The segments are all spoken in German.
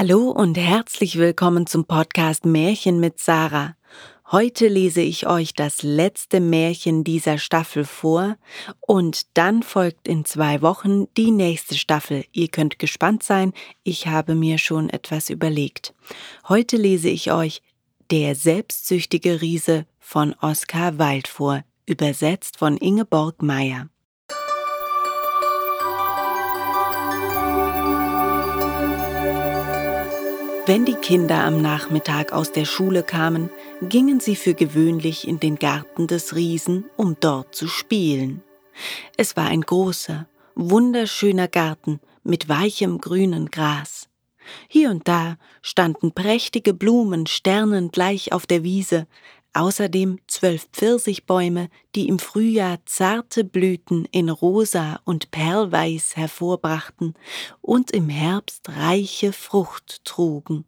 Hallo und herzlich willkommen zum Podcast Märchen mit Sarah. Heute lese ich euch das letzte Märchen dieser Staffel vor und dann folgt in zwei Wochen die nächste Staffel. Ihr könnt gespannt sein, ich habe mir schon etwas überlegt. Heute lese ich euch Der selbstsüchtige Riese von Oskar Wilde vor, übersetzt von Ingeborg Meyer. Wenn die Kinder am Nachmittag aus der Schule kamen, gingen sie für gewöhnlich in den Garten des Riesen, um dort zu spielen. Es war ein großer, wunderschöner Garten mit weichem grünen Gras. Hier und da standen prächtige Blumen sternengleich auf der Wiese, außerdem zwölf Pfirsichbäume, die im Frühjahr zarte Blüten in rosa und perlweiß hervorbrachten und im Herbst reiche Frucht trugen.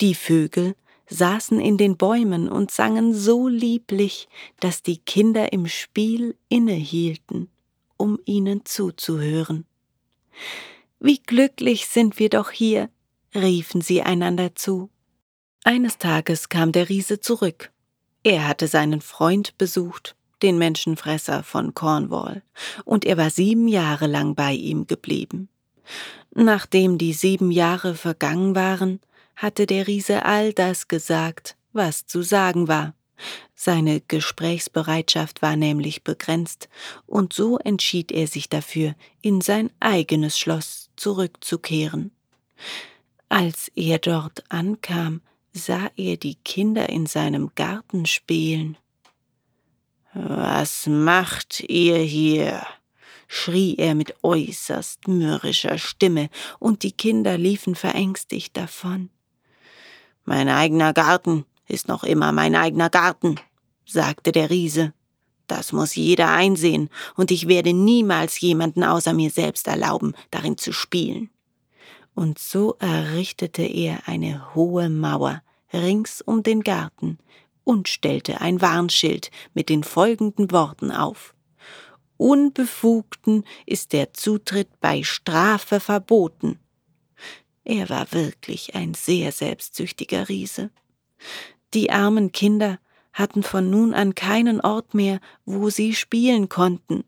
Die Vögel saßen in den Bäumen und sangen so lieblich, dass die Kinder im Spiel innehielten, um ihnen zuzuhören. Wie glücklich sind wir doch hier, riefen sie einander zu. Eines Tages kam der Riese zurück er hatte seinen Freund besucht, den Menschenfresser von Cornwall, und er war sieben Jahre lang bei ihm geblieben. Nachdem die sieben Jahre vergangen waren, hatte der Riese all das gesagt, was zu sagen war. Seine Gesprächsbereitschaft war nämlich begrenzt, und so entschied er sich dafür, in sein eigenes Schloss zurückzukehren. Als er dort ankam, sah er die Kinder in seinem Garten spielen. Was macht ihr hier? schrie er mit äußerst mürrischer Stimme, und die Kinder liefen verängstigt davon. Mein eigener Garten ist noch immer mein eigener Garten, sagte der Riese. Das muss jeder einsehen, und ich werde niemals jemanden außer mir selbst erlauben, darin zu spielen und so errichtete er eine hohe Mauer rings um den Garten und stellte ein Warnschild mit den folgenden Worten auf Unbefugten ist der Zutritt bei Strafe verboten. Er war wirklich ein sehr selbstsüchtiger Riese. Die armen Kinder hatten von nun an keinen Ort mehr, wo sie spielen konnten.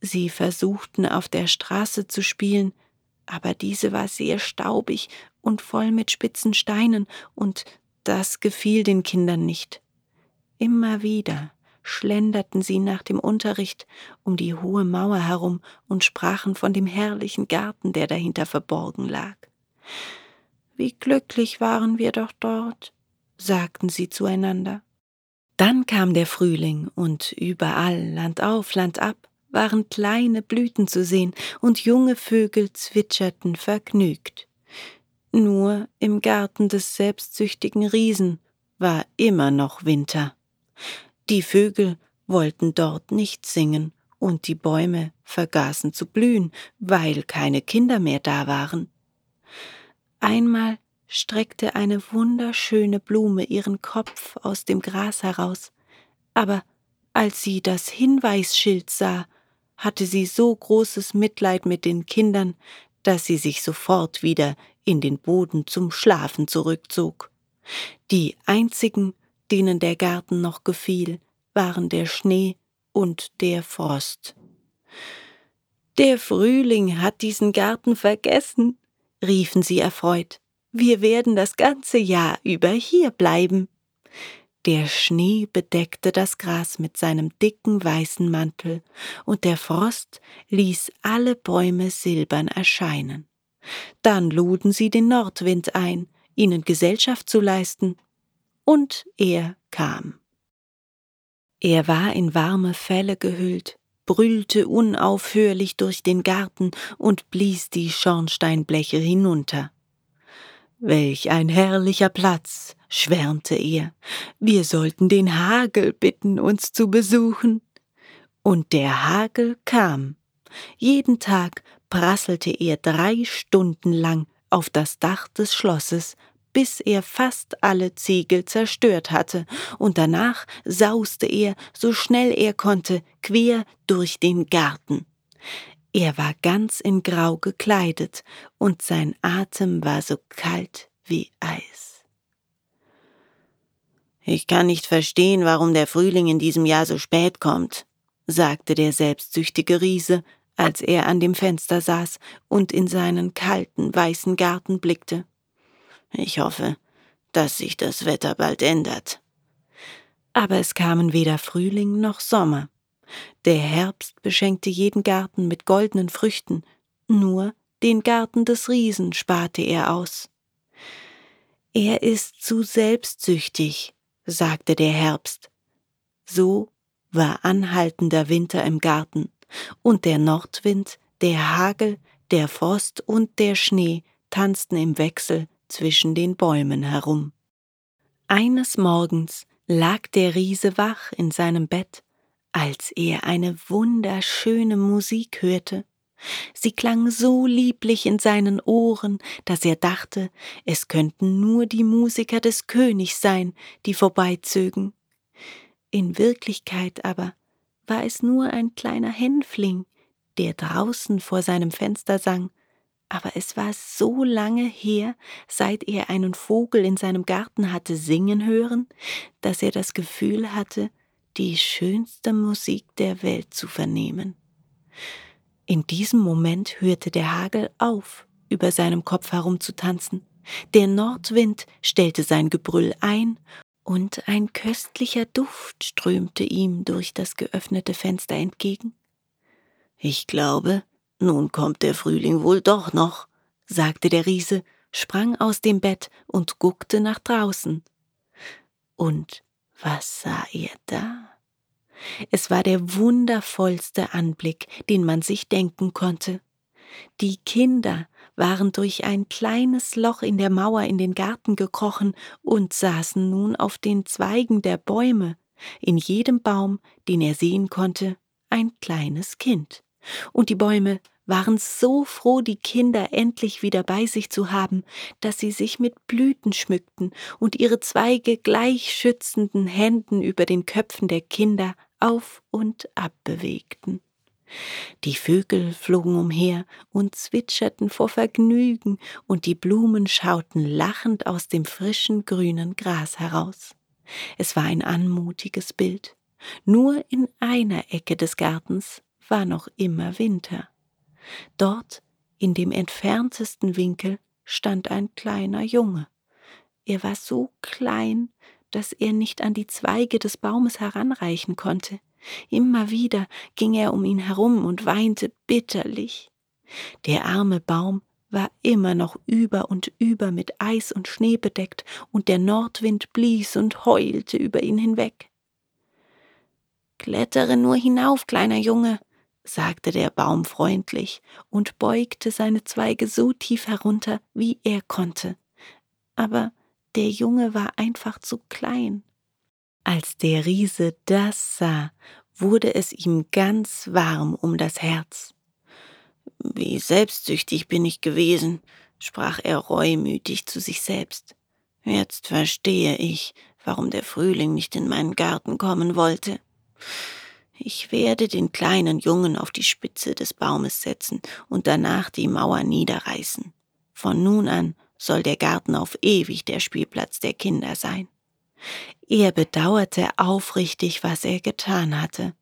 Sie versuchten auf der Straße zu spielen, aber diese war sehr staubig und voll mit spitzen Steinen, und das gefiel den Kindern nicht. Immer wieder schlenderten sie nach dem Unterricht um die hohe Mauer herum und sprachen von dem herrlichen Garten, der dahinter verborgen lag. Wie glücklich waren wir doch dort, sagten sie zueinander. Dann kam der Frühling, und überall, Land auf, Land ab, waren kleine Blüten zu sehen, und junge Vögel zwitscherten vergnügt. Nur im Garten des selbstsüchtigen Riesen war immer noch Winter. Die Vögel wollten dort nicht singen, und die Bäume vergaßen zu blühen, weil keine Kinder mehr da waren. Einmal streckte eine wunderschöne Blume ihren Kopf aus dem Gras heraus, aber als sie das Hinweisschild sah, hatte sie so großes Mitleid mit den Kindern, dass sie sich sofort wieder in den Boden zum Schlafen zurückzog. Die einzigen, denen der Garten noch gefiel, waren der Schnee und der Frost. Der Frühling hat diesen Garten vergessen, riefen sie erfreut. Wir werden das ganze Jahr über hier bleiben. Der Schnee bedeckte das Gras mit seinem dicken weißen Mantel, und der Frost ließ alle Bäume silbern erscheinen. Dann luden sie den Nordwind ein, ihnen Gesellschaft zu leisten, und er kam. Er war in warme Felle gehüllt, brüllte unaufhörlich durch den Garten und blies die Schornsteinbleche hinunter. Welch ein herrlicher Platz, schwärmte er, wir sollten den Hagel bitten, uns zu besuchen. Und der Hagel kam. Jeden Tag prasselte er drei Stunden lang auf das Dach des Schlosses, bis er fast alle Ziegel zerstört hatte, und danach sauste er, so schnell er konnte, quer durch den Garten. Er war ganz in Grau gekleidet, und sein Atem war so kalt wie Eis. Ich kann nicht verstehen, warum der Frühling in diesem Jahr so spät kommt, sagte der selbstsüchtige Riese, als er an dem Fenster saß und in seinen kalten, weißen Garten blickte. Ich hoffe, dass sich das Wetter bald ändert. Aber es kamen weder Frühling noch Sommer. Der Herbst beschenkte jeden Garten mit goldenen Früchten, nur den Garten des Riesen sparte er aus. Er ist zu selbstsüchtig, sagte der Herbst. So war anhaltender Winter im Garten, und der Nordwind, der Hagel, der Frost und der Schnee tanzten im Wechsel zwischen den Bäumen herum. Eines Morgens lag der Riese wach in seinem Bett, als er eine wunderschöne Musik hörte. Sie klang so lieblich in seinen Ohren, dass er dachte, es könnten nur die Musiker des Königs sein, die vorbeizögen. In Wirklichkeit aber war es nur ein kleiner Hänfling, der draußen vor seinem Fenster sang, aber es war so lange her, seit er einen Vogel in seinem Garten hatte singen hören, dass er das Gefühl hatte, die schönste Musik der Welt zu vernehmen. In diesem Moment hörte der Hagel auf, über seinem Kopf herumzutanzen. Der Nordwind stellte sein Gebrüll ein, und ein köstlicher Duft strömte ihm durch das geöffnete Fenster entgegen. Ich glaube, nun kommt der Frühling wohl doch noch, sagte der Riese, sprang aus dem Bett und guckte nach draußen. Und was sah er da? Es war der wundervollste Anblick, den man sich denken konnte. Die Kinder waren durch ein kleines Loch in der Mauer in den Garten gekrochen und saßen nun auf den Zweigen der Bäume, in jedem Baum, den er sehen konnte, ein kleines Kind und die Bäume waren so froh, die Kinder endlich wieder bei sich zu haben, dass sie sich mit Blüten schmückten und ihre Zweige gleich schützenden Händen über den Köpfen der Kinder auf und ab bewegten. Die Vögel flogen umher und zwitscherten vor Vergnügen, und die Blumen schauten lachend aus dem frischen grünen Gras heraus. Es war ein anmutiges Bild. Nur in einer Ecke des Gartens war noch immer Winter. Dort, in dem entferntesten Winkel, stand ein kleiner Junge. Er war so klein, dass er nicht an die Zweige des Baumes heranreichen konnte. Immer wieder ging er um ihn herum und weinte bitterlich. Der arme Baum war immer noch über und über mit Eis und Schnee bedeckt, und der Nordwind blies und heulte über ihn hinweg. Klettere nur hinauf, kleiner Junge, sagte der Baum freundlich und beugte seine Zweige so tief herunter, wie er konnte. Aber der Junge war einfach zu klein. Als der Riese das sah, wurde es ihm ganz warm um das Herz. Wie selbstsüchtig bin ich gewesen, sprach er reumütig zu sich selbst. Jetzt verstehe ich, warum der Frühling nicht in meinen Garten kommen wollte. Ich werde den kleinen Jungen auf die Spitze des Baumes setzen und danach die Mauer niederreißen. Von nun an soll der Garten auf ewig der Spielplatz der Kinder sein. Er bedauerte aufrichtig, was er getan hatte.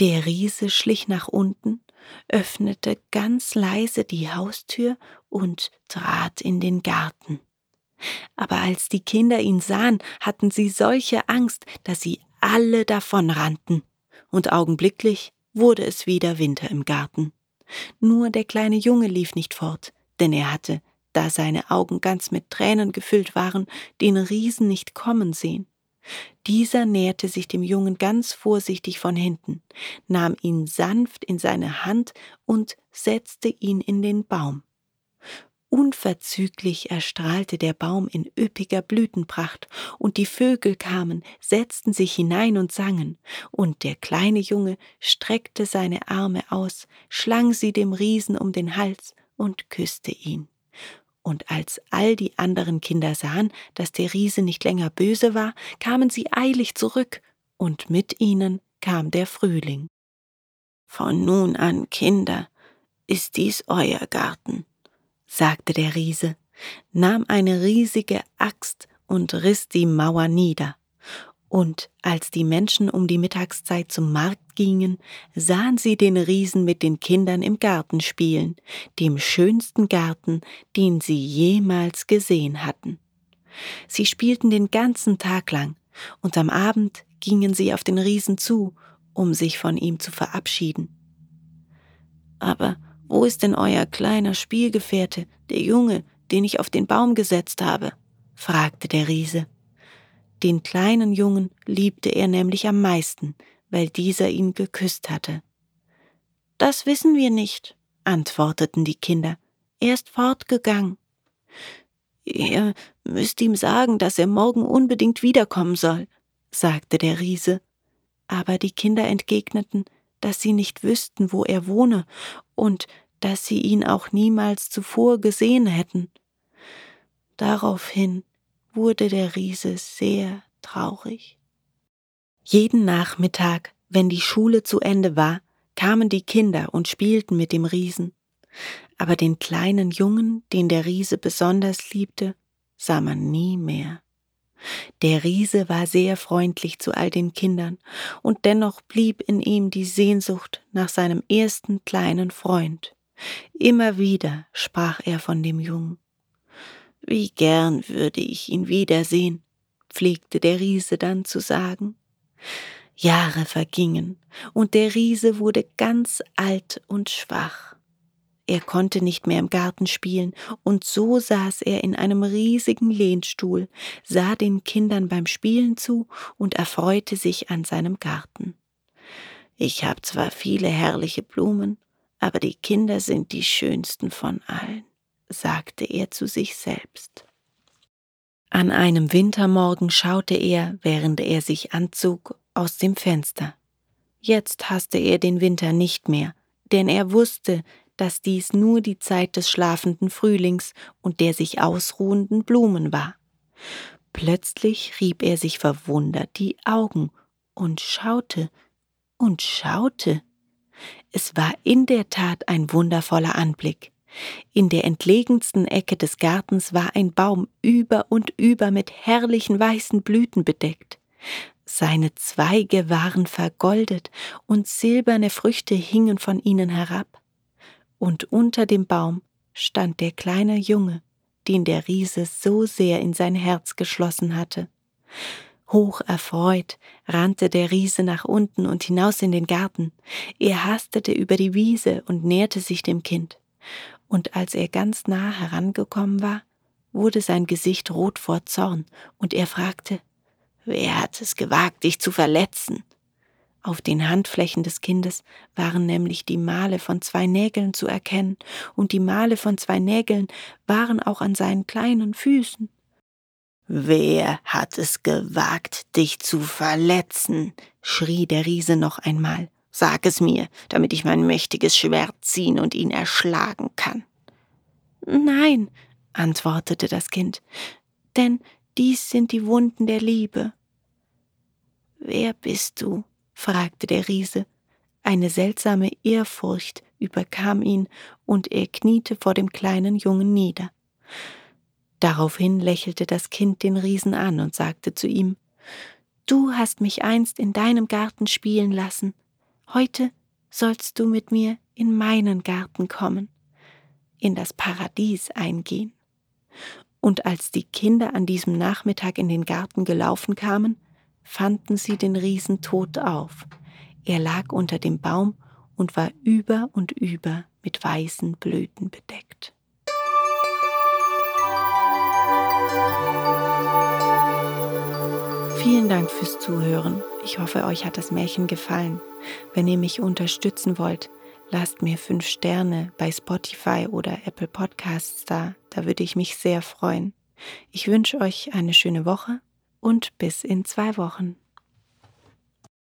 Der Riese schlich nach unten, öffnete ganz leise die Haustür und trat in den Garten. Aber als die Kinder ihn sahen, hatten sie solche Angst, dass sie alle davonrannten, und augenblicklich wurde es wieder Winter im Garten. Nur der kleine Junge lief nicht fort, denn er hatte, da seine Augen ganz mit Tränen gefüllt waren, den Riesen nicht kommen sehen. Dieser näherte sich dem Jungen ganz vorsichtig von hinten, nahm ihn sanft in seine Hand und setzte ihn in den Baum. Unverzüglich erstrahlte der Baum in üppiger Blütenpracht, und die Vögel kamen, setzten sich hinein und sangen, und der kleine Junge streckte seine Arme aus, schlang sie dem Riesen um den Hals und küsste ihn. Und als all die anderen Kinder sahen, dass der Riese nicht länger böse war, kamen sie eilig zurück, und mit ihnen kam der Frühling. Von nun an, Kinder, ist dies euer Garten, sagte der Riese, nahm eine riesige Axt und riss die Mauer nieder. Und als die Menschen um die Mittagszeit zum Markt gingen, sahen sie den Riesen mit den Kindern im Garten spielen, dem schönsten Garten, den sie jemals gesehen hatten. Sie spielten den ganzen Tag lang, und am Abend gingen sie auf den Riesen zu, um sich von ihm zu verabschieden. Aber wo ist denn euer kleiner Spielgefährte, der Junge, den ich auf den Baum gesetzt habe? fragte der Riese. Den kleinen Jungen liebte er nämlich am meisten, weil dieser ihn geküsst hatte. Das wissen wir nicht, antworteten die Kinder. Er ist fortgegangen. Ihr müsst ihm sagen, dass er morgen unbedingt wiederkommen soll, sagte der Riese. Aber die Kinder entgegneten, dass sie nicht wüssten, wo er wohne und dass sie ihn auch niemals zuvor gesehen hätten. Daraufhin wurde der Riese sehr traurig. Jeden Nachmittag, wenn die Schule zu Ende war, kamen die Kinder und spielten mit dem Riesen. Aber den kleinen Jungen, den der Riese besonders liebte, sah man nie mehr. Der Riese war sehr freundlich zu all den Kindern, und dennoch blieb in ihm die Sehnsucht nach seinem ersten kleinen Freund. Immer wieder sprach er von dem Jungen. Wie gern würde ich ihn wiedersehen, pflegte der Riese dann zu sagen. Jahre vergingen, und der Riese wurde ganz alt und schwach. Er konnte nicht mehr im Garten spielen, und so saß er in einem riesigen Lehnstuhl, sah den Kindern beim Spielen zu und erfreute sich an seinem Garten. Ich habe zwar viele herrliche Blumen, aber die Kinder sind die schönsten von allen, sagte er zu sich selbst. An einem Wintermorgen schaute er, während er sich anzog, aus dem Fenster. Jetzt hasste er den Winter nicht mehr, denn er wusste, dass dies nur die Zeit des schlafenden Frühlings und der sich ausruhenden Blumen war. Plötzlich rieb er sich verwundert die Augen und schaute und schaute. Es war in der Tat ein wundervoller Anblick. In der entlegensten Ecke des Gartens war ein Baum über und über mit herrlichen weißen Blüten bedeckt. Seine Zweige waren vergoldet und silberne Früchte hingen von ihnen herab und unter dem Baum stand der kleine Junge, den der Riese so sehr in sein Herz geschlossen hatte. Hoch erfreut rannte der Riese nach unten und hinaus in den Garten. Er hastete über die Wiese und näherte sich dem Kind. Und als er ganz nah herangekommen war, wurde sein Gesicht rot vor Zorn, und er fragte, Wer hat es gewagt, dich zu verletzen? Auf den Handflächen des Kindes waren nämlich die Male von zwei Nägeln zu erkennen, und die Male von zwei Nägeln waren auch an seinen kleinen Füßen. Wer hat es gewagt, dich zu verletzen? schrie der Riese noch einmal. Sag es mir, damit ich mein mächtiges Schwert ziehen und ihn erschlagen kann. Nein, antwortete das Kind, denn dies sind die Wunden der Liebe. Wer bist du? fragte der Riese. Eine seltsame Ehrfurcht überkam ihn, und er kniete vor dem kleinen Jungen nieder. Daraufhin lächelte das Kind den Riesen an und sagte zu ihm Du hast mich einst in deinem Garten spielen lassen, heute sollst du mit mir in meinen Garten kommen, in das Paradies eingehen. Und als die Kinder an diesem Nachmittag in den Garten gelaufen kamen, fanden sie den Riesen tot auf. Er lag unter dem Baum und war über und über mit weißen Blüten bedeckt. Vielen Dank fürs Zuhören. Ich hoffe, euch hat das Märchen gefallen. Wenn ihr mich unterstützen wollt, lasst mir fünf Sterne bei Spotify oder Apple Podcasts da. Da würde ich mich sehr freuen. Ich wünsche euch eine schöne Woche und bis in zwei Wochen.